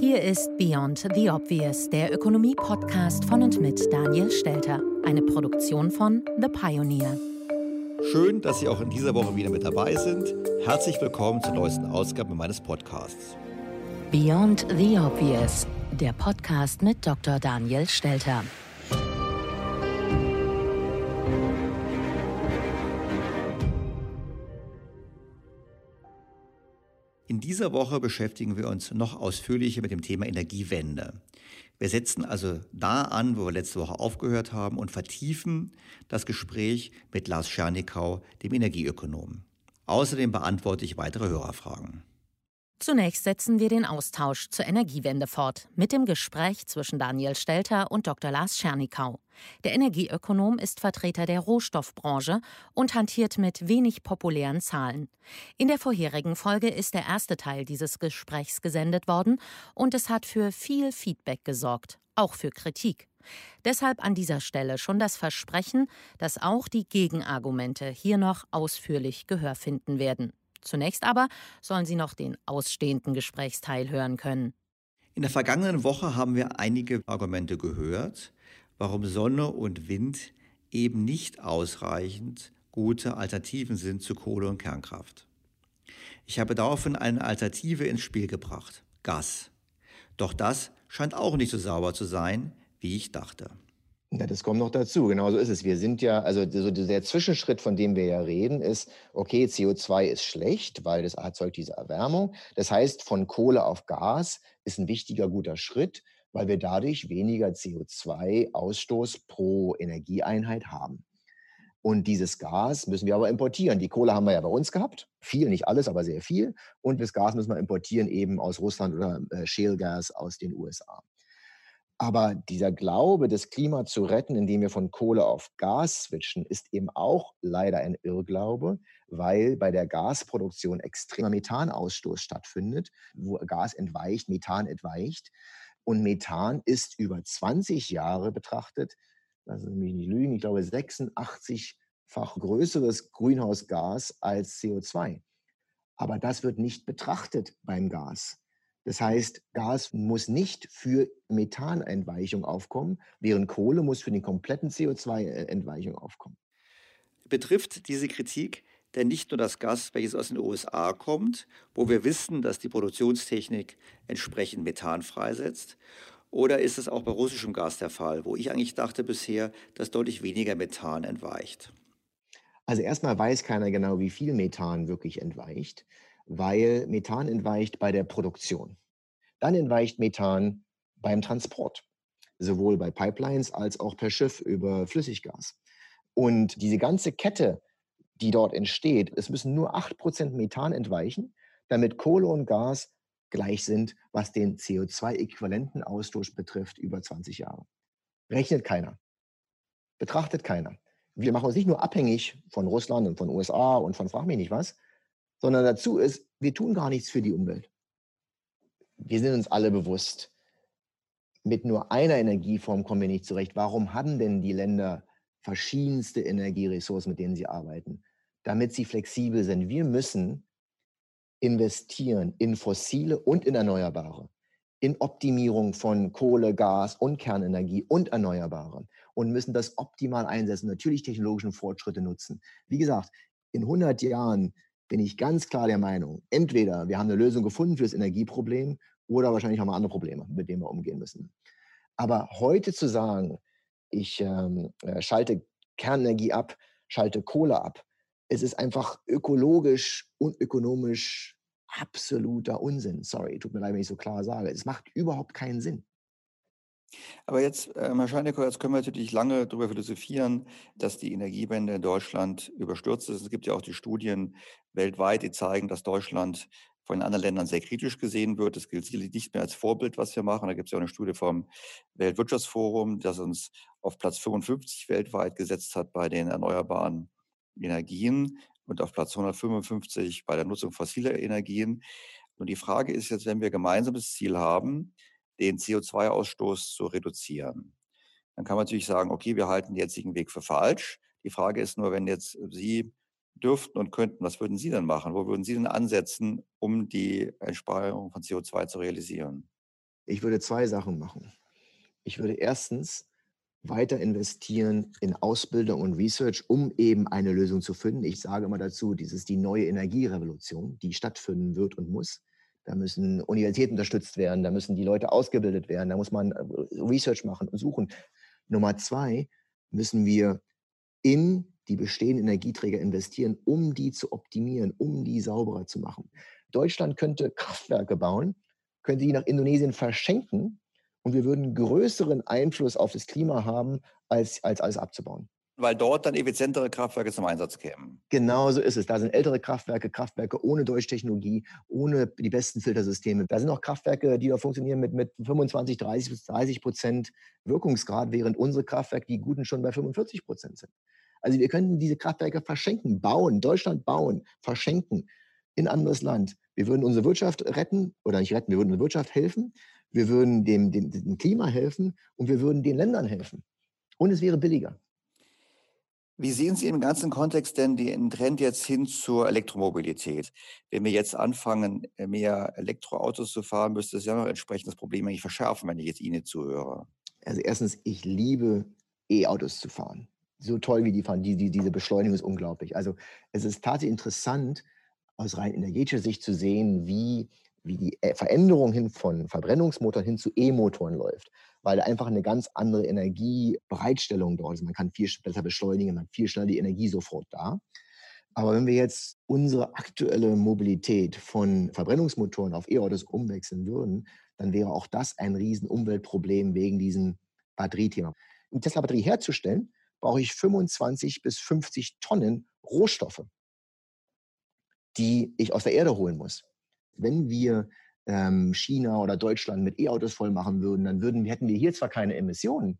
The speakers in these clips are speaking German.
Hier ist Beyond the Obvious, der Ökonomie-Podcast von und mit Daniel Stelter, eine Produktion von The Pioneer. Schön, dass Sie auch in dieser Woche wieder mit dabei sind. Herzlich willkommen zur neuesten Ausgabe meines Podcasts. Beyond the Obvious, der Podcast mit Dr. Daniel Stelter. Dieser Woche beschäftigen wir uns noch ausführlicher mit dem Thema Energiewende. Wir setzen also da an, wo wir letzte Woche aufgehört haben und vertiefen das Gespräch mit Lars Schernikau, dem Energieökonomen. Außerdem beantworte ich weitere Hörerfragen. Zunächst setzen wir den Austausch zur Energiewende fort mit dem Gespräch zwischen Daniel Stelter und Dr. Lars Schernikau. Der Energieökonom ist Vertreter der Rohstoffbranche und hantiert mit wenig populären Zahlen. In der vorherigen Folge ist der erste Teil dieses Gesprächs gesendet worden und es hat für viel Feedback gesorgt, auch für Kritik. Deshalb an dieser Stelle schon das Versprechen, dass auch die Gegenargumente hier noch ausführlich Gehör finden werden. Zunächst aber sollen Sie noch den ausstehenden Gesprächsteil hören können. In der vergangenen Woche haben wir einige Argumente gehört, warum Sonne und Wind eben nicht ausreichend gute Alternativen sind zu Kohle und Kernkraft. Ich habe daraufhin eine Alternative ins Spiel gebracht, Gas. Doch das scheint auch nicht so sauber zu sein, wie ich dachte. Ja, das kommt noch dazu. Genau so ist es. Wir sind ja, also so der Zwischenschritt, von dem wir ja reden, ist, okay, CO2 ist schlecht, weil das erzeugt diese Erwärmung. Das heißt, von Kohle auf Gas ist ein wichtiger, guter Schritt, weil wir dadurch weniger CO2-Ausstoß pro Energieeinheit haben. Und dieses Gas müssen wir aber importieren. Die Kohle haben wir ja bei uns gehabt. Viel, nicht alles, aber sehr viel. Und das Gas müssen wir importieren eben aus Russland oder äh, Shale Gas aus den USA. Aber dieser Glaube, das Klima zu retten, indem wir von Kohle auf Gas switchen, ist eben auch leider ein Irrglaube, weil bei der Gasproduktion extremer Methanausstoß stattfindet, wo Gas entweicht, Methan entweicht. Und Methan ist über 20 Jahre betrachtet, lassen Sie mich nicht lügen, ich glaube 86-fach größeres Grünhausgas als CO2. Aber das wird nicht betrachtet beim Gas. Das heißt, Gas muss nicht für Methanentweichung aufkommen, während Kohle muss für den kompletten CO2-Entweichung aufkommen. Betrifft diese Kritik denn nicht nur das Gas, welches aus den USA kommt, wo wir wissen, dass die Produktionstechnik entsprechend Methan freisetzt, oder ist es auch bei russischem Gas der Fall, wo ich eigentlich dachte bisher, dass deutlich weniger Methan entweicht? Also erstmal weiß keiner genau, wie viel Methan wirklich entweicht weil Methan entweicht bei der Produktion. Dann entweicht Methan beim Transport, sowohl bei Pipelines als auch per Schiff über Flüssiggas. Und diese ganze Kette, die dort entsteht, es müssen nur 8% Methan entweichen, damit Kohle und Gas gleich sind, was den CO2-äquivalenten Ausstoß betrifft, über 20 Jahre. Rechnet keiner. Betrachtet keiner. Wir machen uns nicht nur abhängig von Russland und von USA und von frag mich nicht was, sondern dazu ist, wir tun gar nichts für die Umwelt. Wir sind uns alle bewusst, mit nur einer Energieform kommen wir nicht zurecht. Warum haben denn die Länder verschiedenste Energieressourcen, mit denen sie arbeiten? Damit sie flexibel sind. Wir müssen investieren in fossile und in erneuerbare, in Optimierung von Kohle, Gas und Kernenergie und Erneuerbare und müssen das optimal einsetzen, natürlich technologischen Fortschritte nutzen. Wie gesagt, in 100 Jahren bin ich ganz klar der Meinung, entweder wir haben eine Lösung gefunden für das Energieproblem oder wahrscheinlich haben wir andere Probleme, mit denen wir umgehen müssen. Aber heute zu sagen, ich ähm, äh, schalte Kernenergie ab, schalte Kohle ab, es ist einfach ökologisch und ökonomisch absoluter Unsinn. Sorry, tut mir leid, wenn ich so klar sage. Es macht überhaupt keinen Sinn. Aber jetzt, ähm, Herr Scheinecker, jetzt können wir natürlich lange darüber philosophieren, dass die Energiewende in Deutschland überstürzt ist. Es gibt ja auch die Studien weltweit, die zeigen, dass Deutschland von anderen Ländern sehr kritisch gesehen wird. Das gilt sicherlich nicht mehr als Vorbild, was wir machen. Da gibt es ja auch eine Studie vom Weltwirtschaftsforum, das uns auf Platz 55 weltweit gesetzt hat bei den erneuerbaren Energien und auf Platz 155 bei der Nutzung fossiler Energien. Und die Frage ist jetzt, wenn wir gemeinsames Ziel haben, den CO2-Ausstoß zu reduzieren. Dann kann man natürlich sagen, okay, wir halten den jetzigen Weg für falsch. Die Frage ist nur, wenn jetzt Sie dürften und könnten, was würden Sie denn machen? Wo würden Sie denn ansetzen, um die Einsparung von CO2 zu realisieren? Ich würde zwei Sachen machen. Ich würde erstens weiter investieren in Ausbildung und Research, um eben eine Lösung zu finden. Ich sage immer dazu, dies ist die neue Energierevolution, die stattfinden wird und muss. Da müssen Universitäten unterstützt werden, da müssen die Leute ausgebildet werden, da muss man äh, Research machen und suchen. Nummer zwei müssen wir in die bestehenden Energieträger investieren, um die zu optimieren, um die sauberer zu machen. Deutschland könnte Kraftwerke bauen, könnte die nach Indonesien verschenken und wir würden größeren Einfluss auf das Klima haben, als, als alles abzubauen. Weil dort dann effizientere Kraftwerke zum Einsatz kämen. Genau so ist es. Da sind ältere Kraftwerke, Kraftwerke ohne Deutschtechnologie, ohne die besten Filtersysteme. Da sind auch Kraftwerke, die da funktionieren mit, mit 25, 30, 30 Prozent Wirkungsgrad, während unsere Kraftwerke, die guten, schon bei 45 Prozent sind. Also wir könnten diese Kraftwerke verschenken, bauen, Deutschland bauen, verschenken in anderes Land. Wir würden unsere Wirtschaft retten oder nicht retten, wir würden unsere Wirtschaft helfen wir würden dem, dem, dem Klima helfen und wir würden den Ländern helfen. Und es wäre billiger. Wie sehen Sie im ganzen Kontext denn den Trend jetzt hin zur Elektromobilität? Wenn wir jetzt anfangen, mehr Elektroautos zu fahren, müsste es ja noch entsprechend das Problem eigentlich verschärfen, wenn ich jetzt Ihnen zuhöre. Also erstens, ich liebe E-Autos zu fahren. So toll, wie die fahren. Die, die, diese Beschleunigung ist unglaublich. Also es ist tatsächlich interessant, aus rein energetischer Sicht zu sehen, wie wie die äh, Veränderung hin von Verbrennungsmotoren hin zu E-Motoren läuft, weil einfach eine ganz andere Energiebereitstellung dort ist. Man kann viel besser beschleunigen, man hat viel schneller die Energie sofort da. Aber wenn wir jetzt unsere aktuelle Mobilität von Verbrennungsmotoren auf E-Autos umwechseln würden, dann wäre auch das ein riesen Umweltproblem wegen diesem Batteriethema. Um Tesla-Batterie herzustellen, brauche ich 25 bis 50 Tonnen Rohstoffe, die ich aus der Erde holen muss wenn wir ähm, China oder Deutschland mit E-Autos voll machen würden, dann würden, hätten wir hier zwar keine Emissionen,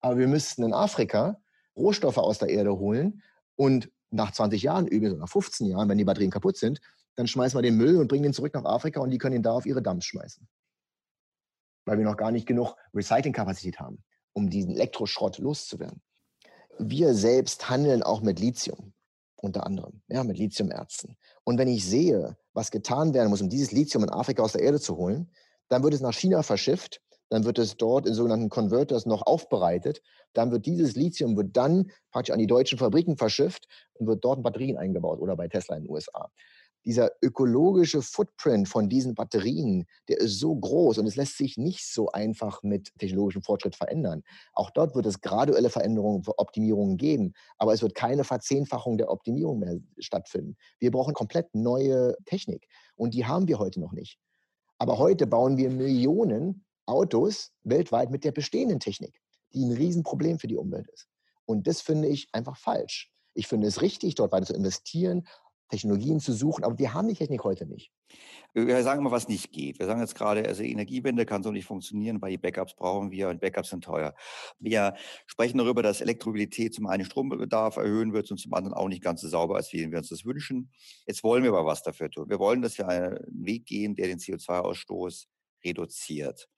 aber wir müssten in Afrika Rohstoffe aus der Erde holen und nach 20 Jahren, übrigens nach 15 Jahren, wenn die Batterien kaputt sind, dann schmeißen wir den Müll und bringen ihn zurück nach Afrika und die können ihn da auf ihre Dumps schmeißen. Weil wir noch gar nicht genug Recyclingkapazität haben, um diesen Elektroschrott loszuwerden. Wir selbst handeln auch mit Lithium unter anderem, ja, mit Lithiumerzen. Und wenn ich sehe, was getan werden muss, um dieses Lithium in Afrika aus der Erde zu holen, dann wird es nach China verschifft, dann wird es dort in sogenannten Converters noch aufbereitet, dann wird dieses Lithium wird dann praktisch an die deutschen Fabriken verschifft und wird dort in Batterien eingebaut oder bei Tesla in den USA dieser ökologische Footprint von diesen Batterien, der ist so groß und es lässt sich nicht so einfach mit technologischem Fortschritt verändern. Auch dort wird es graduelle Veränderungen, Optimierungen geben, aber es wird keine Verzehnfachung der Optimierung mehr stattfinden. Wir brauchen komplett neue Technik und die haben wir heute noch nicht. Aber heute bauen wir Millionen Autos weltweit mit der bestehenden Technik, die ein Riesenproblem für die Umwelt ist. Und das finde ich einfach falsch. Ich finde es richtig, dort weiter zu investieren, Technologien zu suchen, aber wir haben die Technik heute nicht. Wir sagen immer, was nicht geht. Wir sagen jetzt gerade, also Energiewende kann so nicht funktionieren, weil die Backups brauchen wir und Backups sind teuer. Wir sprechen darüber, dass Elektromobilität zum einen Strombedarf erhöhen wird und zum anderen auch nicht ganz so sauber ist, wie wir uns das wünschen. Jetzt wollen wir aber was dafür tun. Wir wollen, dass wir einen Weg gehen, der den CO2-Ausstoß reduziert.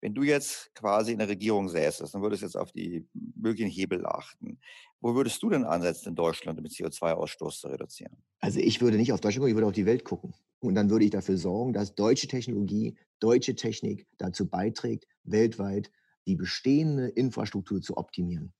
Wenn du jetzt quasi in der Regierung säßest und würdest jetzt auf die möglichen Hebel achten, wo würdest du denn ansetzen in Deutschland, um den CO2-Ausstoß zu reduzieren? Also ich würde nicht auf Deutschland gucken, ich würde auf die Welt gucken. Und dann würde ich dafür sorgen, dass deutsche Technologie, deutsche Technik dazu beiträgt, weltweit die bestehende Infrastruktur zu optimieren.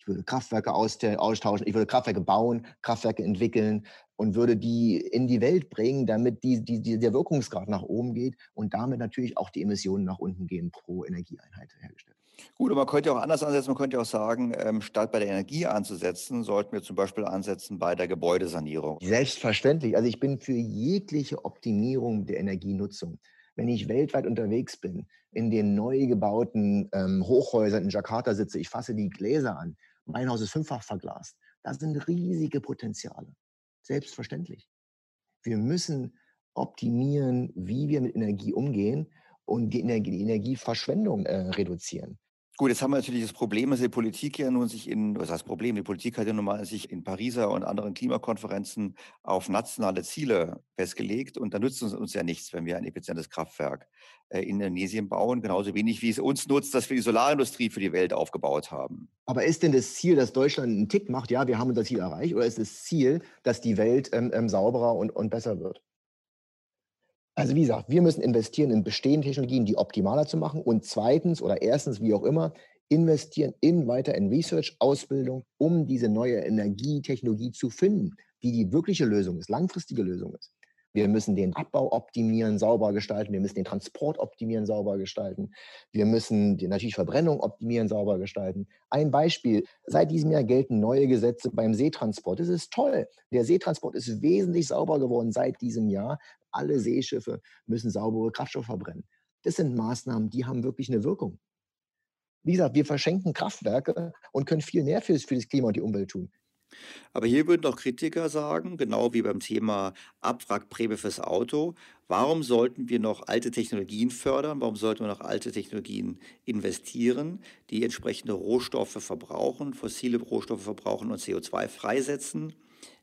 Ich würde Kraftwerke austauschen, ich würde Kraftwerke bauen, Kraftwerke entwickeln und würde die in die Welt bringen, damit die, die, die, der Wirkungsgrad nach oben geht und damit natürlich auch die Emissionen nach unten gehen pro Energieeinheit hergestellt. Gut, aber man könnte auch anders ansetzen. Man könnte auch sagen, ähm, statt bei der Energie anzusetzen, sollten wir zum Beispiel ansetzen bei der Gebäudesanierung. Selbstverständlich. Also ich bin für jegliche Optimierung der Energienutzung. Wenn ich weltweit unterwegs bin, in den neu gebauten ähm, Hochhäusern in Jakarta sitze, ich fasse die Gläser an, mein Haus ist fünffach verglast. Da sind riesige Potenziale. Selbstverständlich. Wir müssen optimieren, wie wir mit Energie umgehen und die, Energie, die Energieverschwendung äh, reduzieren. Gut, jetzt haben wir natürlich das Problem, dass die Politik ja nun sich in, was heißt Problem, die Politik hat ja nun mal sich in Pariser und anderen Klimakonferenzen auf nationale Ziele festgelegt und da nützt uns, uns ja nichts, wenn wir ein effizientes Kraftwerk äh, in Indonesien bauen, genauso wenig wie es uns nutzt, dass wir die Solarindustrie für die Welt aufgebaut haben. Aber ist denn das Ziel, dass Deutschland einen Tick macht, ja, wir haben unser Ziel erreicht, oder ist das Ziel, dass die Welt ähm, ähm, sauberer und, und besser wird? Also wie gesagt, wir müssen investieren in bestehende Technologien, die optimaler zu machen. Und zweitens oder erstens, wie auch immer, investieren in weiter in Research, Ausbildung, um diese neue Energietechnologie zu finden, die die wirkliche Lösung ist, langfristige Lösung ist. Wir müssen den Abbau optimieren, sauber gestalten. Wir müssen den Transport optimieren, sauber gestalten. Wir müssen die natürlich Verbrennung optimieren, sauber gestalten. Ein Beispiel. Seit diesem Jahr gelten neue Gesetze beim Seetransport. Das ist toll. Der Seetransport ist wesentlich sauber geworden seit diesem Jahr. Alle Seeschiffe müssen saubere Kraftstoffe verbrennen. Das sind Maßnahmen, die haben wirklich eine Wirkung. Wie gesagt, wir verschenken Kraftwerke und können viel mehr für das Klima und die Umwelt tun. Aber hier würden auch Kritiker sagen, genau wie beim Thema Abwrackprämie fürs Auto, warum sollten wir noch alte Technologien fördern? Warum sollten wir noch alte Technologien investieren, die entsprechende Rohstoffe verbrauchen, fossile Rohstoffe verbrauchen und CO2 freisetzen?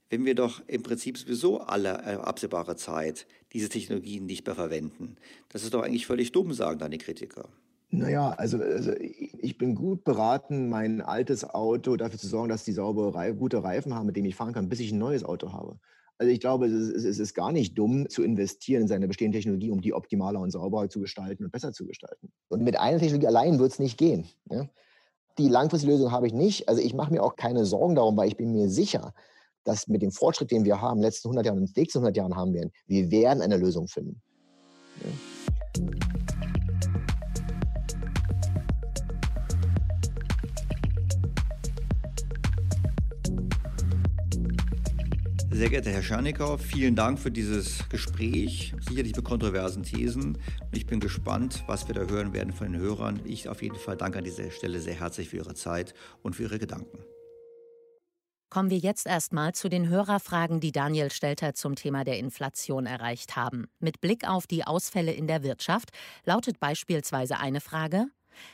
Wenn wir doch im Prinzip sowieso alle äh, absehbare Zeit diese Technologien nicht mehr verwenden. Das ist doch eigentlich völlig dumm, sagen dann die Kritiker. Naja, also, also ich bin gut beraten, mein altes Auto dafür zu sorgen, dass die saubere, gute Reifen haben, mit denen ich fahren kann, bis ich ein neues Auto habe. Also ich glaube, es ist, es ist gar nicht dumm zu investieren in seine bestehende Technologie, um die optimaler und sauberer zu gestalten und besser zu gestalten. Und mit einer Technologie allein wird es nicht gehen. Ja? Die langfristige Lösung habe ich nicht. Also ich mache mir auch keine Sorgen darum, weil ich bin mir sicher, dass mit dem Fortschritt, den wir haben, in den letzten 100 Jahren und in den nächsten 100 Jahren haben werden, wir werden eine Lösung finden. Ja? Sehr geehrter Herr Schernikau, vielen Dank für dieses Gespräch, sicherlich mit kontroversen Thesen. Ich bin gespannt, was wir da hören werden von den Hörern. Ich auf jeden Fall danke an dieser Stelle sehr herzlich für Ihre Zeit und für Ihre Gedanken. Kommen wir jetzt erstmal zu den Hörerfragen, die Daniel Stelter zum Thema der Inflation erreicht haben. Mit Blick auf die Ausfälle in der Wirtschaft lautet beispielsweise eine Frage: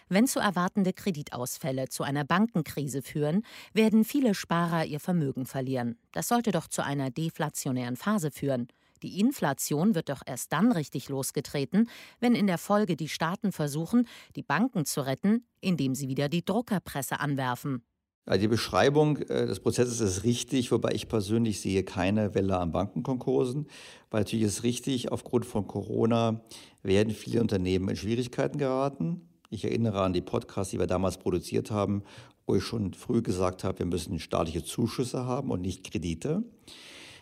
wenn zu erwartende Kreditausfälle zu einer Bankenkrise führen, werden viele Sparer ihr Vermögen verlieren. Das sollte doch zu einer deflationären Phase führen. Die Inflation wird doch erst dann richtig losgetreten, wenn in der Folge die Staaten versuchen, die Banken zu retten, indem sie wieder die Druckerpresse anwerfen. Die Beschreibung äh, des Prozesses ist richtig, wobei ich persönlich sehe keine Welle an Bankenkonkursen, weil natürlich ist richtig, aufgrund von Corona werden viele Unternehmen in Schwierigkeiten geraten. Ich erinnere an die Podcasts, die wir damals produziert haben, wo ich schon früh gesagt habe, wir müssen staatliche Zuschüsse haben und nicht Kredite.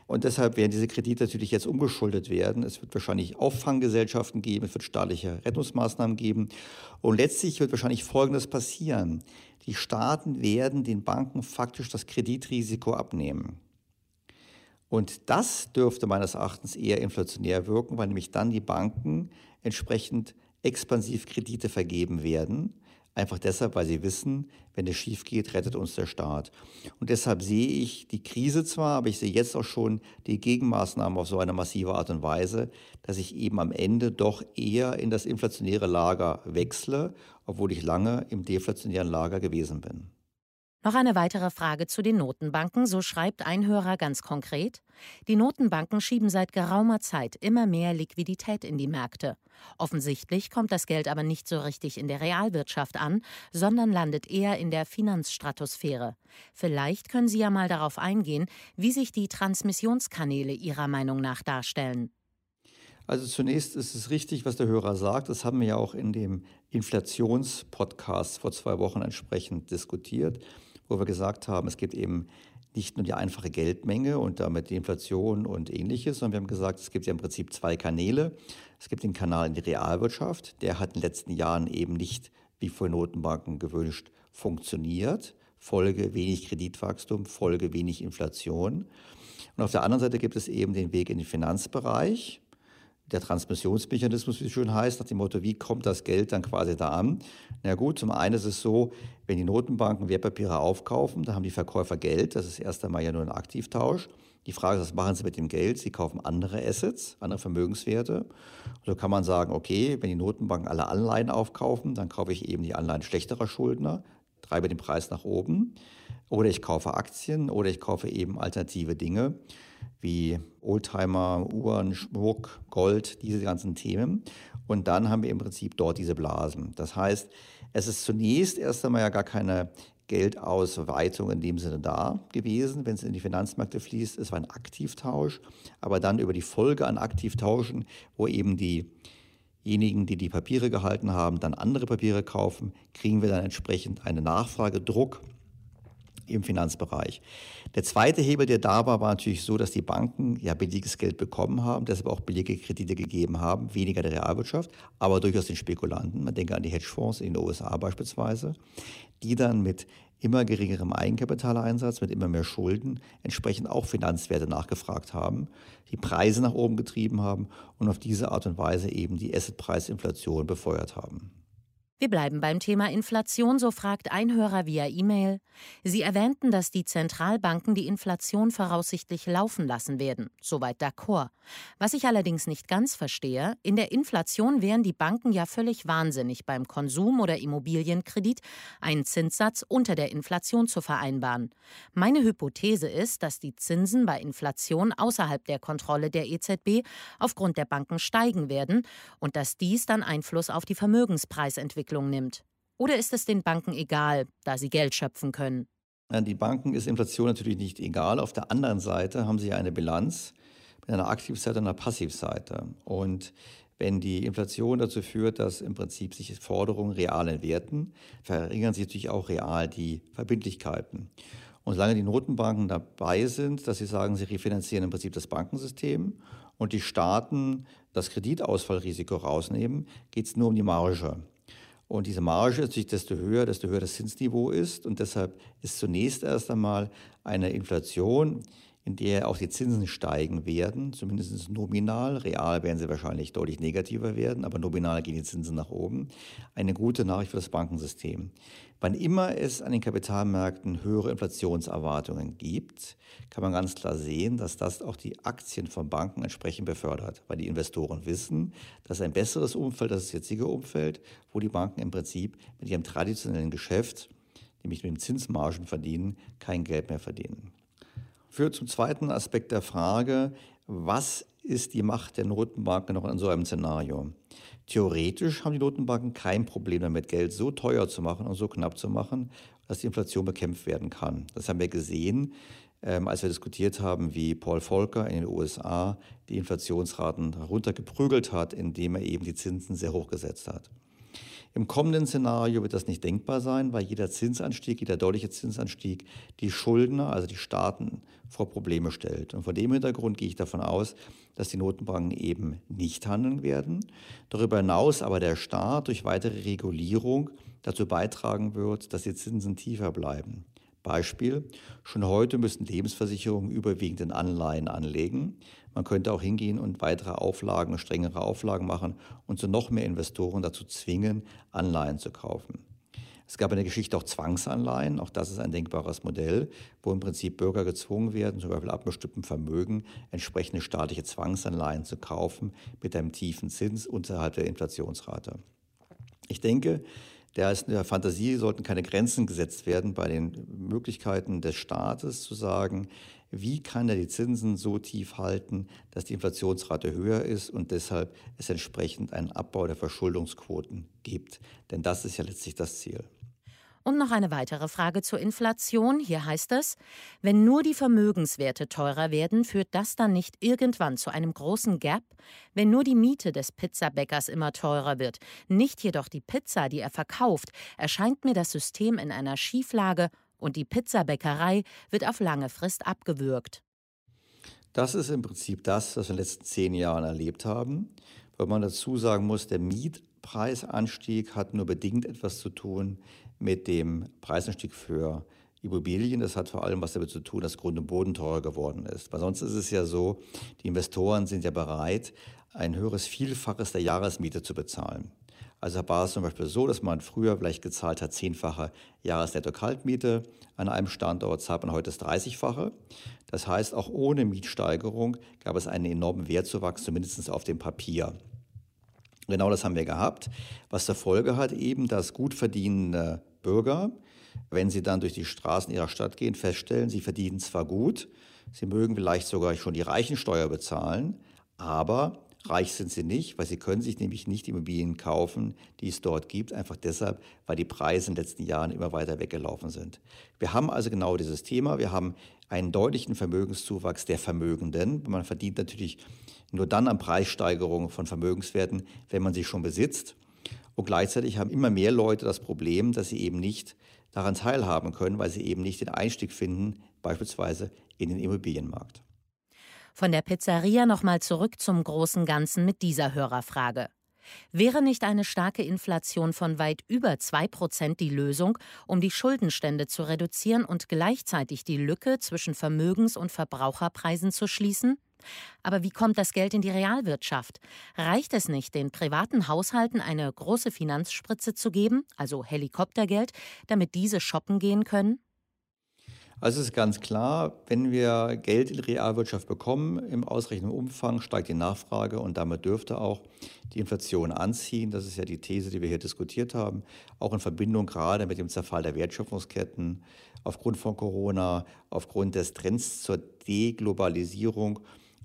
Und deshalb werden diese Kredite natürlich jetzt umgeschuldet werden. Es wird wahrscheinlich Auffanggesellschaften geben, es wird staatliche Rettungsmaßnahmen geben. Und letztlich wird wahrscheinlich Folgendes passieren. Die Staaten werden den Banken faktisch das Kreditrisiko abnehmen. Und das dürfte meines Erachtens eher inflationär wirken, weil nämlich dann die Banken entsprechend expansiv Kredite vergeben werden. Einfach deshalb, weil sie wissen, wenn es schief geht, rettet uns der Staat. Und deshalb sehe ich die Krise zwar, aber ich sehe jetzt auch schon die Gegenmaßnahmen auf so eine massive Art und Weise, dass ich eben am Ende doch eher in das inflationäre Lager wechsle, obwohl ich lange im deflationären Lager gewesen bin. Noch eine weitere Frage zu den Notenbanken. So schreibt ein Hörer ganz konkret. Die Notenbanken schieben seit geraumer Zeit immer mehr Liquidität in die Märkte. Offensichtlich kommt das Geld aber nicht so richtig in der Realwirtschaft an, sondern landet eher in der Finanzstratosphäre. Vielleicht können Sie ja mal darauf eingehen, wie sich die Transmissionskanäle Ihrer Meinung nach darstellen. Also zunächst ist es richtig, was der Hörer sagt. Das haben wir ja auch in dem Inflationspodcast vor zwei Wochen entsprechend diskutiert wo wir gesagt haben, es gibt eben nicht nur die einfache Geldmenge und damit die Inflation und ähnliches, sondern wir haben gesagt, es gibt ja im Prinzip zwei Kanäle. Es gibt den Kanal in die Realwirtschaft, der hat in den letzten Jahren eben nicht, wie vor Notenbanken gewünscht, funktioniert. Folge wenig Kreditwachstum, Folge wenig Inflation. Und auf der anderen Seite gibt es eben den Weg in den Finanzbereich, der Transmissionsmechanismus, wie es schön heißt, nach dem Motto, wie kommt das Geld dann quasi da an? Na gut, zum einen ist es so, wenn die Notenbanken Wertpapiere aufkaufen, dann haben die Verkäufer Geld, das ist erst einmal ja nur ein Aktivtausch. Die Frage ist, was machen sie mit dem Geld? Sie kaufen andere Assets, andere Vermögenswerte. so kann man sagen, okay, wenn die Notenbanken alle Anleihen aufkaufen, dann kaufe ich eben die Anleihen schlechterer Schuldner, treibe den Preis nach oben. Oder ich kaufe Aktien oder ich kaufe eben alternative Dinge wie Oldtimer, Uhren, Schmuck, Gold, diese ganzen Themen. Und dann haben wir im Prinzip dort diese Blasen. Das heißt, es ist zunächst erst einmal ja gar keine Geldausweitung in dem Sinne da gewesen, wenn es in die Finanzmärkte fließt. Es war ein Aktivtausch, aber dann über die Folge an Aktivtauschen, wo eben diejenigen, die die Papiere gehalten haben, dann andere Papiere kaufen, kriegen wir dann entsprechend einen Nachfragedruck im Finanzbereich. Der zweite Hebel, der da war, war natürlich so, dass die Banken ja billiges Geld bekommen haben, deshalb auch billige Kredite gegeben haben, weniger der Realwirtschaft, aber durchaus den Spekulanten. Man denke an die Hedgefonds in den USA beispielsweise, die dann mit immer geringerem Eigenkapitaleinsatz, mit immer mehr Schulden entsprechend auch Finanzwerte nachgefragt haben, die Preise nach oben getrieben haben und auf diese Art und Weise eben die Assetpreisinflation befeuert haben. Wir bleiben beim Thema Inflation, so fragt ein Hörer via E-Mail. Sie erwähnten, dass die Zentralbanken die Inflation voraussichtlich laufen lassen werden. Soweit d'accord. Was ich allerdings nicht ganz verstehe, in der Inflation wären die Banken ja völlig wahnsinnig, beim Konsum- oder Immobilienkredit einen Zinssatz unter der Inflation zu vereinbaren. Meine Hypothese ist, dass die Zinsen bei Inflation außerhalb der Kontrolle der EZB aufgrund der Banken steigen werden und dass dies dann Einfluss auf die Vermögenspreisentwicklung Entwicklung nimmt? Oder ist es den Banken egal, da sie Geld schöpfen können? Die Banken ist Inflation natürlich nicht egal. Auf der anderen Seite haben sie eine Bilanz mit einer Aktivseite und einer Passivseite. Und wenn die Inflation dazu führt, dass im Prinzip sich Forderungen real entwerten, verringern sich natürlich auch real die Verbindlichkeiten. Und solange die Notenbanken dabei sind, dass sie sagen, sie refinanzieren im Prinzip das Bankensystem und die Staaten das Kreditausfallrisiko rausnehmen, geht es nur um die Marge. Und diese Marge ist natürlich desto höher, desto höher das Zinsniveau ist. Und deshalb ist zunächst erst einmal eine Inflation, in der auch die Zinsen steigen werden, zumindest nominal. Real werden sie wahrscheinlich deutlich negativer werden, aber nominal gehen die Zinsen nach oben. Eine gute Nachricht für das Bankensystem. Wann immer es an den Kapitalmärkten höhere Inflationserwartungen gibt, kann man ganz klar sehen, dass das auch die Aktien von Banken entsprechend befördert, weil die Investoren wissen, dass ein besseres Umfeld, das ist das jetzige Umfeld, wo die Banken im Prinzip mit ihrem traditionellen Geschäft, nämlich mit dem Zinsmargen verdienen, kein Geld mehr verdienen. Führt zum zweiten Aspekt der Frage, was ist die Macht der Notenbanken noch in so einem Szenario? Theoretisch haben die Notenbanken kein Problem damit, Geld so teuer zu machen und so knapp zu machen, dass die Inflation bekämpft werden kann. Das haben wir gesehen, ähm, als wir diskutiert haben, wie Paul Volcker in den USA die Inflationsraten heruntergeprügelt hat, indem er eben die Zinsen sehr hoch gesetzt hat. Im kommenden Szenario wird das nicht denkbar sein, weil jeder Zinsanstieg, jeder deutliche Zinsanstieg die Schuldner, also die Staaten, vor Probleme stellt. Und vor dem Hintergrund gehe ich davon aus, dass die Notenbanken eben nicht handeln werden. Darüber hinaus aber der Staat durch weitere Regulierung dazu beitragen wird, dass die Zinsen tiefer bleiben. Beispiel, schon heute müssen Lebensversicherungen überwiegend in Anleihen anlegen. Man könnte auch hingehen und weitere Auflagen, strengere Auflagen machen und so noch mehr Investoren dazu zwingen, Anleihen zu kaufen. Es gab in der Geschichte auch Zwangsanleihen, auch das ist ein denkbares Modell, wo im Prinzip Bürger gezwungen werden, zum Beispiel ab bestimmten Vermögen entsprechende staatliche Zwangsanleihen zu kaufen mit einem tiefen Zins unterhalb der Inflationsrate. Ich denke, der, ist, der Fantasie sollten keine Grenzen gesetzt werden bei den Möglichkeiten des Staates zu sagen, wie kann er die Zinsen so tief halten, dass die Inflationsrate höher ist und deshalb es entsprechend einen Abbau der Verschuldungsquoten gibt. Denn das ist ja letztlich das Ziel. Und noch eine weitere Frage zur Inflation. Hier heißt es, wenn nur die Vermögenswerte teurer werden, führt das dann nicht irgendwann zu einem großen Gap? Wenn nur die Miete des Pizzabäckers immer teurer wird, nicht jedoch die Pizza, die er verkauft, erscheint mir das System in einer Schieflage und die Pizzabäckerei wird auf lange Frist abgewürgt. Das ist im Prinzip das, was wir in den letzten zehn Jahren erlebt haben. Weil man dazu sagen muss, der Mietpreisanstieg hat nur bedingt etwas zu tun mit dem Preisanstieg für Immobilien. Das hat vor allem was damit zu tun, dass Grund und Boden teurer geworden ist. Weil sonst ist es ja so, die Investoren sind ja bereit, ein höheres Vielfaches der Jahresmiete zu bezahlen. Also war es zum Beispiel so, dass man früher vielleicht gezahlt hat, zehnfache Jahresnetto-Kaltmiete an einem Standort, zahlt man heute das 30-fache. Das heißt, auch ohne Mietsteigerung gab es einen enormen Wertzuwachs, zumindest auf dem Papier. Genau das haben wir gehabt, was zur Folge hat eben, dass gut verdienende Bürger, wenn sie dann durch die Straßen ihrer Stadt gehen, feststellen, sie verdienen zwar gut, sie mögen vielleicht sogar schon die Reichensteuer bezahlen, aber Reich sind sie nicht, weil sie können sich nämlich nicht Immobilien kaufen, die es dort gibt, einfach deshalb, weil die Preise in den letzten Jahren immer weiter weggelaufen sind. Wir haben also genau dieses Thema. Wir haben einen deutlichen Vermögenszuwachs der Vermögenden. Man verdient natürlich nur dann an Preissteigerungen von Vermögenswerten, wenn man sie schon besitzt. Und gleichzeitig haben immer mehr Leute das Problem, dass sie eben nicht daran teilhaben können, weil sie eben nicht den Einstieg finden, beispielsweise in den Immobilienmarkt. Von der Pizzeria nochmal zurück zum großen Ganzen mit dieser Hörerfrage. Wäre nicht eine starke Inflation von weit über 2% die Lösung, um die Schuldenstände zu reduzieren und gleichzeitig die Lücke zwischen Vermögens- und Verbraucherpreisen zu schließen? Aber wie kommt das Geld in die Realwirtschaft? Reicht es nicht, den privaten Haushalten eine große Finanzspritze zu geben, also Helikoptergeld, damit diese shoppen gehen können? Also es ist ganz klar, wenn wir Geld in die Realwirtschaft bekommen, im ausreichenden Umfang steigt die Nachfrage und damit dürfte auch die Inflation anziehen. Das ist ja die These, die wir hier diskutiert haben, auch in Verbindung gerade mit dem Zerfall der Wertschöpfungsketten aufgrund von Corona, aufgrund des Trends zur Deglobalisierung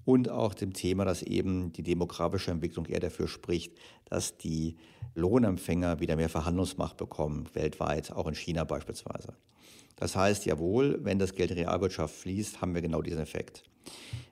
und auch dem Thema, dass eben die demografische Entwicklung eher dafür spricht, dass die Lohnempfänger wieder mehr Verhandlungsmacht bekommen, weltweit, auch in China beispielsweise. Das heißt, jawohl, wenn das Geld in die Realwirtschaft fließt, haben wir genau diesen Effekt.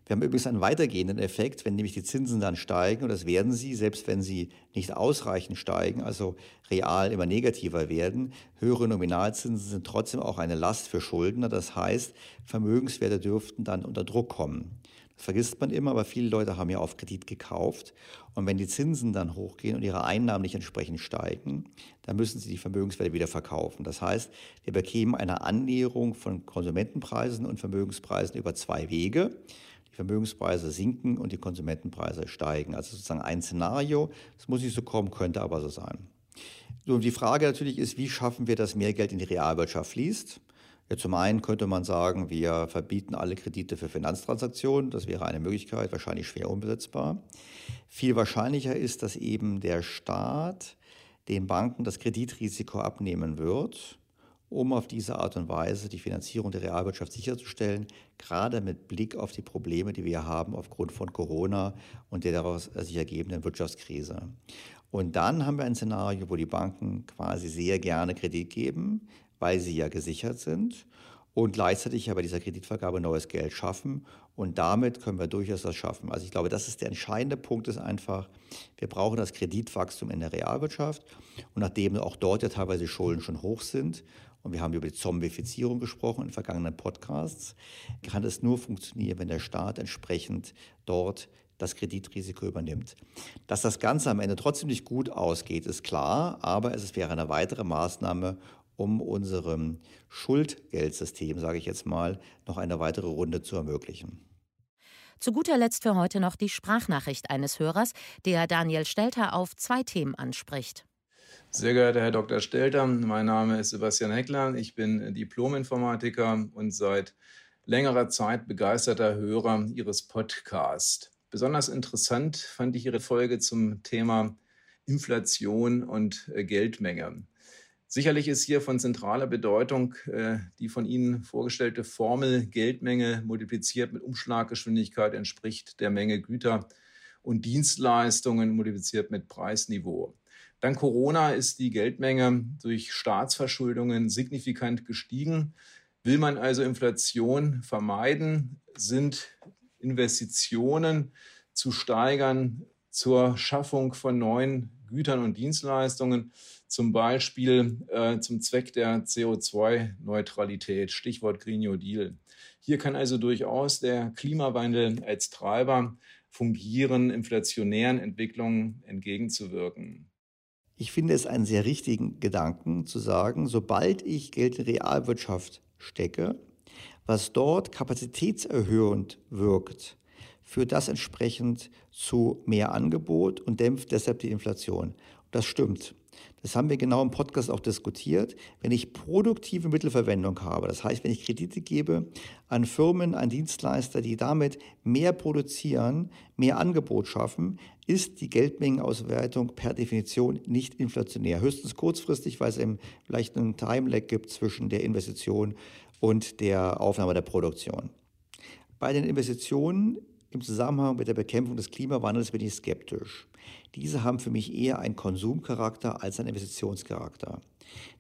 Wir haben übrigens einen weitergehenden Effekt, wenn nämlich die Zinsen dann steigen, und das werden sie, selbst wenn sie nicht ausreichend steigen, also real immer negativer werden. Höhere Nominalzinsen sind trotzdem auch eine Last für Schuldner. Das heißt, Vermögenswerte dürften dann unter Druck kommen. Das vergisst man immer, aber viele Leute haben ja auf Kredit gekauft. Und wenn die Zinsen dann hochgehen und ihre Einnahmen nicht entsprechend steigen, dann müssen sie die Vermögenswerte wieder verkaufen. Das heißt, wir bekämen eine Annäherung von Konsumentenpreisen und Vermögenspreisen über zwei Wege. Die Vermögenspreise sinken und die Konsumentenpreise steigen. Also sozusagen ein Szenario. Das muss nicht so kommen, könnte aber so sein. So, die Frage natürlich ist, wie schaffen wir, dass mehr Geld in die Realwirtschaft fließt? Zum einen könnte man sagen, wir verbieten alle Kredite für Finanztransaktionen. Das wäre eine Möglichkeit, wahrscheinlich schwer umsetzbar. Viel wahrscheinlicher ist, dass eben der Staat den Banken das Kreditrisiko abnehmen wird, um auf diese Art und Weise die Finanzierung der Realwirtschaft sicherzustellen, gerade mit Blick auf die Probleme, die wir haben aufgrund von Corona und der daraus sich ergebenden Wirtschaftskrise. Und dann haben wir ein Szenario, wo die Banken quasi sehr gerne Kredit geben, weil sie ja gesichert sind und gleichzeitig aber dieser Kreditvergabe neues Geld schaffen. Und damit können wir durchaus das schaffen. Also ich glaube, das ist der entscheidende Punkt, ist einfach, wir brauchen das Kreditwachstum in der Realwirtschaft. Und nachdem auch dort ja teilweise Schulden schon hoch sind, und wir haben über die Zombifizierung gesprochen in vergangenen Podcasts, kann es nur funktionieren, wenn der Staat entsprechend dort das Kreditrisiko übernimmt. Dass das Ganze am Ende trotzdem nicht gut ausgeht, ist klar, aber es wäre eine weitere Maßnahme, um unserem Schuldgeldsystem, sage ich jetzt mal, noch eine weitere Runde zu ermöglichen. Zu guter Letzt für heute noch die Sprachnachricht eines Hörers, der Daniel Stelter auf zwei Themen anspricht. Sehr geehrter Herr Dr. Stelter, mein Name ist Sebastian Heckler. Ich bin Diplom-Informatiker und seit längerer Zeit begeisterter Hörer Ihres Podcasts. Besonders interessant fand ich Ihre Folge zum Thema Inflation und Geldmenge. Sicherlich ist hier von zentraler Bedeutung äh, die von Ihnen vorgestellte Formel Geldmenge multipliziert mit Umschlaggeschwindigkeit entspricht der Menge Güter und Dienstleistungen multipliziert mit Preisniveau. Dank Corona ist die Geldmenge durch Staatsverschuldungen signifikant gestiegen. Will man also Inflation vermeiden, sind Investitionen zu steigern zur Schaffung von neuen Gütern und Dienstleistungen zum Beispiel äh, zum Zweck der CO2-Neutralität, Stichwort Green New Deal. Hier kann also durchaus der Klimawandel als Treiber fungieren, inflationären Entwicklungen entgegenzuwirken. Ich finde es einen sehr richtigen Gedanken zu sagen, sobald ich Geld in Realwirtschaft stecke, was dort kapazitätserhöhend wirkt, führt das entsprechend zu mehr Angebot und dämpft deshalb die Inflation. Das stimmt. Das haben wir genau im Podcast auch diskutiert. Wenn ich produktive Mittelverwendung habe, das heißt, wenn ich Kredite gebe an Firmen, an Dienstleister, die damit mehr produzieren, mehr Angebot schaffen, ist die Geldmengenauswertung per Definition nicht inflationär. Höchstens kurzfristig, weil es eben vielleicht einen Time-Lag gibt zwischen der Investition und der Aufnahme der Produktion. Bei den Investitionen Im Zusammenhang mit der Bekämpfung des Klimawandels bin ich skeptisch. Diese haben für mich eher einen Konsumcharakter als einen Investitionscharakter.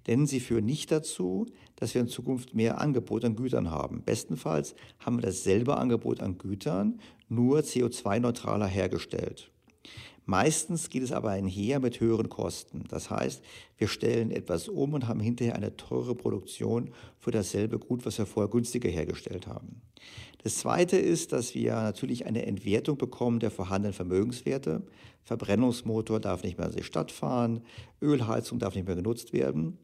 Denn sie führen nicht dazu, dass wir in Zukunft mehr Angebot an Gütern haben. Bestenfalls haben wir dasselbe Angebot an Gütern, nur CO2-neutraler hergestellt. Meistens geht es aber einher mit höheren Kosten. Das heißt, wir stellen etwas um und haben hinterher eine teure Produktion für dasselbe Gut, was wir vorher günstiger hergestellt haben. Das Zweite ist, dass wir natürlich eine Entwertung bekommen der vorhandenen Vermögenswerte. Verbrennungsmotor darf nicht mehr in die Stadt fahren, Ölheizung darf nicht mehr genutzt werden.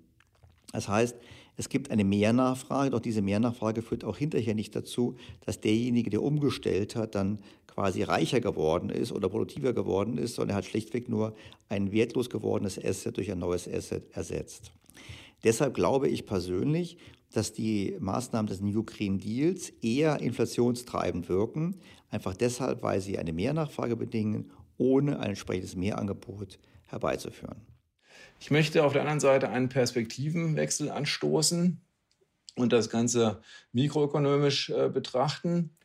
Das heißt, es gibt eine Mehrnachfrage, doch diese Mehrnachfrage führt auch hinterher nicht dazu, dass derjenige, der umgestellt hat, dann quasi reicher geworden ist oder produktiver geworden ist, sondern er hat schlichtweg nur ein wertlos gewordenes Asset durch ein neues Asset ersetzt. Deshalb glaube ich persönlich, dass die Maßnahmen des New Green Deals eher inflationstreibend wirken, einfach deshalb, weil sie eine Mehrnachfrage bedingen, ohne ein entsprechendes Mehrangebot herbeizuführen. Ich möchte auf der anderen Seite einen Perspektivenwechsel anstoßen und das Ganze mikroökonomisch äh, betrachten.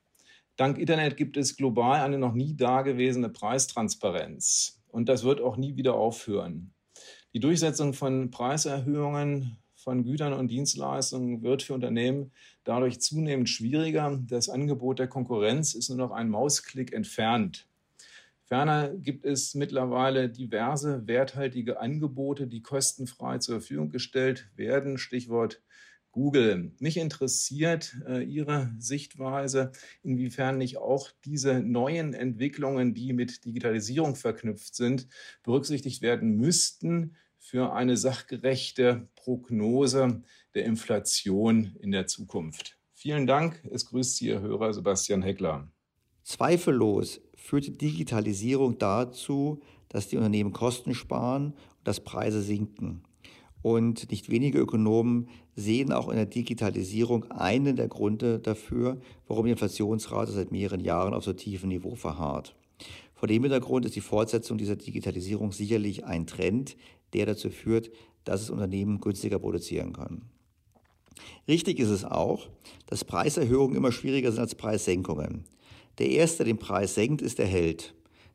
Dank Internet gibt es global eine noch nie dagewesene Preistransparenz und das wird auch nie wieder aufhören. Die Durchsetzung von Preiserhöhungen von Gütern und Dienstleistungen wird für Unternehmen dadurch zunehmend schwieriger. Das Angebot der Konkurrenz ist nur noch ein Mausklick entfernt. Ferner gibt es mittlerweile diverse werthaltige Angebote, die kostenfrei zur Verfügung gestellt werden. Stichwort Google. Mich interessiert äh, Ihre Sichtweise, inwiefern nicht auch diese neuen Entwicklungen, die mit Digitalisierung verknüpft sind, berücksichtigt werden müssten für eine sachgerechte Prognose der Inflation in der Zukunft. Vielen Dank. Es grüßt Sie Ihr Hörer Sebastian Heckler. Zweifellos führt die Digitalisierung dazu, dass die Unternehmen Kosten sparen und dass Preise sinken. Und nicht wenige Ökonomen sehen auch in der Digitalisierung einen der Gründe dafür, warum die Inflationsrate seit mehreren Jahren auf so tiefem Niveau verharrt. Vor dem Hintergrund ist die Fortsetzung dieser Digitalisierung sicherlich ein Trend, der dazu führt, dass es Unternehmen günstiger produzieren können. Richtig ist es auch, dass Preiserhöhungen immer schwieriger sind als Preissenkungen. Der Erste, der den Preis senkt, ist der Held.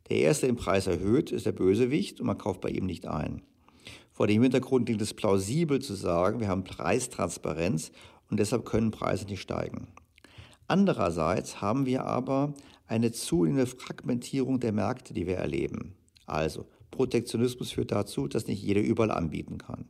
Der Erste, der den Preis erhöht, ist der Bösewicht und man kauft bei ihm nicht ein. Vor dem Hintergrund klingt es plausibel zu sagen, wir haben Preistransparenz und deshalb können Preise nicht steigen. Andererseits haben wir aber eine zunehmende Fragmentierung der Märkte, die wir erleben. Also Protektionismus führt dazu, dass nicht jeder überall anbieten kann.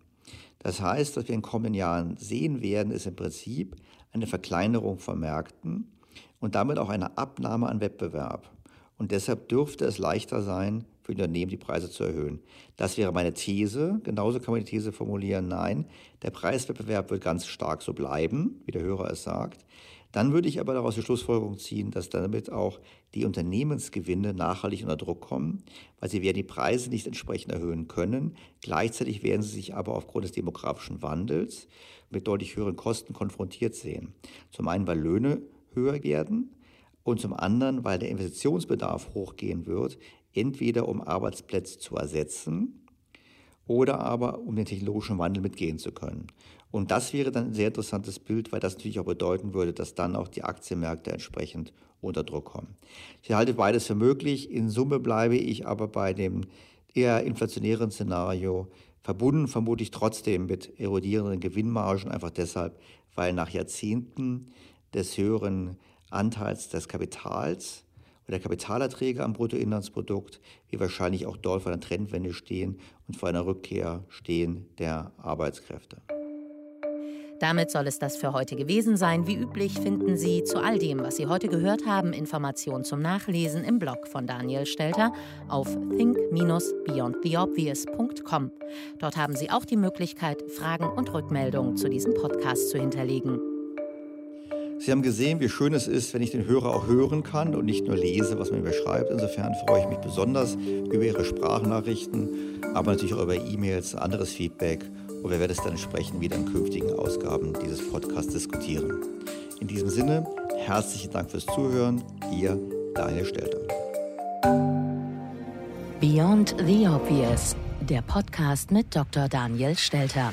Das heißt, was wir in kommenden Jahren sehen werden, ist im Prinzip eine Verkleinerung von Märkten und damit auch eine Abnahme an Wettbewerb. Und deshalb dürfte es leichter sein, für Unternehmen die Preise zu erhöhen. Das wäre meine These. Genauso kann man die These formulieren, nein, der Preiswettbewerb wird ganz stark so bleiben, wie der Hörer es sagt. Dann würde ich aber daraus die Schlussfolgerung ziehen, dass damit auch die Unternehmensgewinne nachhaltig unter Druck kommen, weil sie werden die Preise nicht entsprechend erhöhen können. Gleichzeitig werden sie sich aber aufgrund des demografischen Wandels mit deutlich höheren Kosten konfrontiert sehen. Zum einen, weil Löhne höher werden und zum anderen, weil der Investitionsbedarf hochgehen wird, entweder um Arbeitsplätze zu ersetzen oder aber um den technologischen Wandel mitgehen zu können. Und das wäre dann ein sehr interessantes Bild, weil das natürlich auch bedeuten würde, dass dann auch die Aktienmärkte entsprechend unter Druck kommen. Ich halte beides für möglich. In Summe bleibe ich aber bei dem eher inflationären Szenario, verbunden vermutlich trotzdem mit erodierenden Gewinnmargen, einfach deshalb, weil nach Jahrzehnten des höheren Anteils des Kapitals der Kapitalerträge am Bruttoinlandsprodukt wir wahrscheinlich auch dort vor einer Trendwende stehen und vor einer Rückkehr stehen der Arbeitskräfte. Damit soll es das für heute gewesen sein. Wie üblich finden Sie zu all dem, was Sie heute gehört haben, Informationen zum Nachlesen im Blog von Daniel Stelter auf think-beyondtheobvious.com. Dort haben Sie auch die Möglichkeit, Fragen und Rückmeldungen zu diesem Podcast zu hinterlegen. Sie haben gesehen, wie schön es ist, wenn ich den Hörer auch hören kann und nicht nur lese, was man mir schreibt. Insofern freue ich mich besonders über Ihre Sprachnachrichten, aber natürlich auch über E-Mails, anderes Feedback. Und wir werden es dann entsprechend wieder in künftigen Ausgaben dieses Podcasts diskutieren. In diesem Sinne, herzlichen Dank fürs Zuhören. Ihr Daniel Stelter. Beyond the Obvious, der Podcast mit Dr. Daniel Stelter.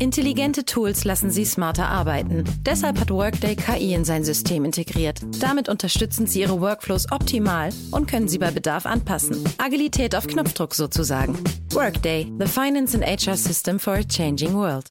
Intelligente Tools lassen Sie smarter arbeiten. Deshalb hat Workday KI in sein System integriert. Damit unterstützen Sie Ihre Workflows optimal und können sie bei Bedarf anpassen. Agilität auf Knopfdruck sozusagen. Workday, the finance and HR system for a changing world.